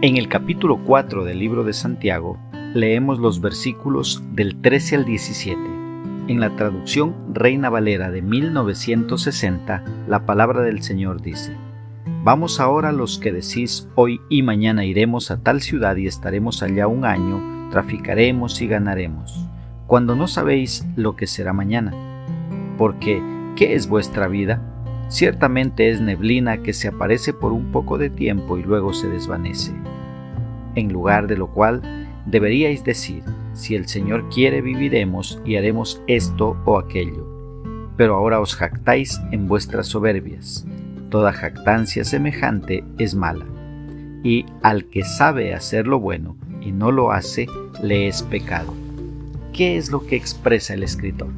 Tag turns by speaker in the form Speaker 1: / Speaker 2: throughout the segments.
Speaker 1: En el capítulo 4 del libro de Santiago leemos los versículos del 13 al 17. En la traducción Reina Valera de 1960, la palabra del Señor dice, Vamos ahora los que decís hoy y mañana iremos a tal ciudad y estaremos allá un año, traficaremos y ganaremos, cuando no sabéis lo que será mañana. Porque, ¿qué es vuestra vida? Ciertamente es neblina que se aparece por un poco de tiempo y luego se desvanece. En lugar de lo cual, deberíais decir, si el Señor quiere viviremos y haremos esto o aquello. Pero ahora os jactáis en vuestras soberbias. Toda jactancia semejante es mala. Y al que sabe hacer lo bueno y no lo hace, le es pecado. ¿Qué es lo que expresa el escritor?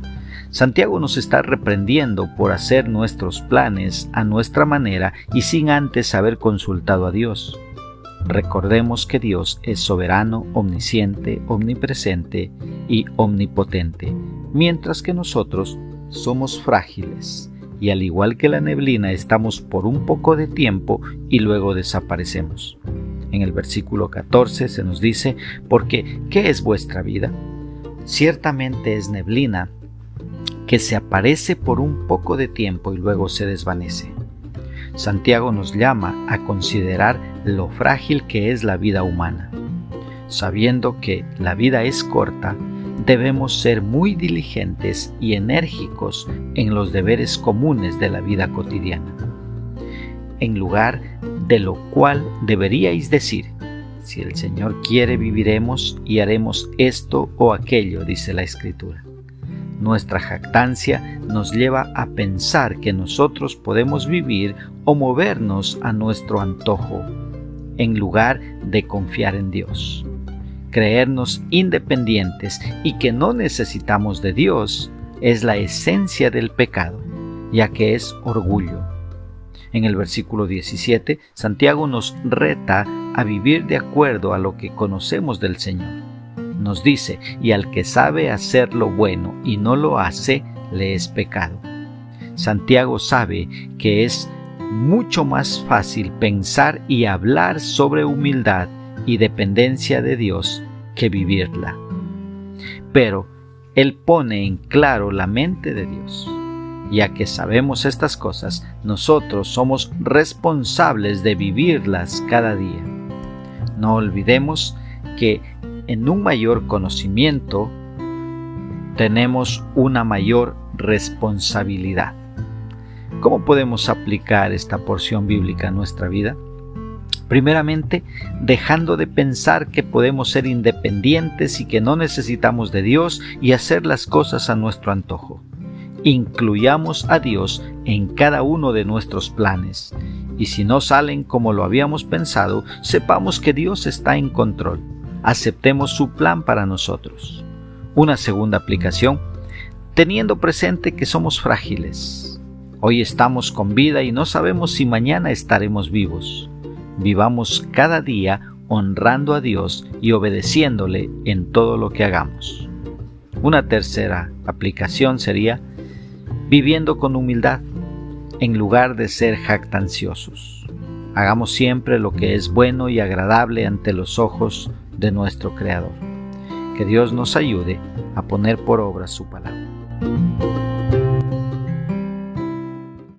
Speaker 1: Santiago nos está reprendiendo por hacer nuestros planes a nuestra manera y sin antes haber consultado a Dios. Recordemos que Dios es soberano, omnisciente, omnipresente y omnipotente, mientras que nosotros somos frágiles y al igual que la neblina estamos por un poco de tiempo y luego desaparecemos. En el versículo 14 se nos dice, porque ¿qué es vuestra vida? Ciertamente es neblina que se aparece por un poco de tiempo y luego se desvanece. Santiago nos llama a considerar lo frágil que es la vida humana. Sabiendo que la vida es corta, debemos ser muy diligentes y enérgicos en los deberes comunes de la vida cotidiana. En lugar de lo cual deberíais decir, si el Señor quiere viviremos y haremos esto o aquello, dice la Escritura. Nuestra jactancia nos lleva a pensar que nosotros podemos vivir o movernos a nuestro antojo, en lugar de confiar en Dios. Creernos independientes y que no necesitamos de Dios es la esencia del pecado, ya que es orgullo. En el versículo 17, Santiago nos reta a vivir de acuerdo a lo que conocemos del Señor nos dice, y al que sabe hacer lo bueno y no lo hace, le es pecado. Santiago sabe que es mucho más fácil pensar y hablar sobre humildad y dependencia de Dios que vivirla. Pero Él pone en claro la mente de Dios. Ya que sabemos estas cosas, nosotros somos responsables de vivirlas cada día. No olvidemos que en un mayor conocimiento tenemos una mayor responsabilidad. ¿Cómo podemos aplicar esta porción bíblica a nuestra vida? Primeramente, dejando de pensar que podemos ser independientes y que no necesitamos de Dios y hacer las cosas a nuestro antojo. Incluyamos a Dios en cada uno de nuestros planes, y si no salen como lo habíamos pensado, sepamos que Dios está en control aceptemos su plan para nosotros. Una segunda aplicación, teniendo presente que somos frágiles. Hoy estamos con vida y no sabemos si mañana estaremos vivos. Vivamos cada día honrando a Dios y obedeciéndole en todo lo que hagamos. Una tercera aplicación sería viviendo con humildad en lugar de ser jactanciosos. Hagamos siempre lo que es bueno y agradable ante los ojos de nuestro Creador. Que Dios nos ayude a poner por obra su palabra.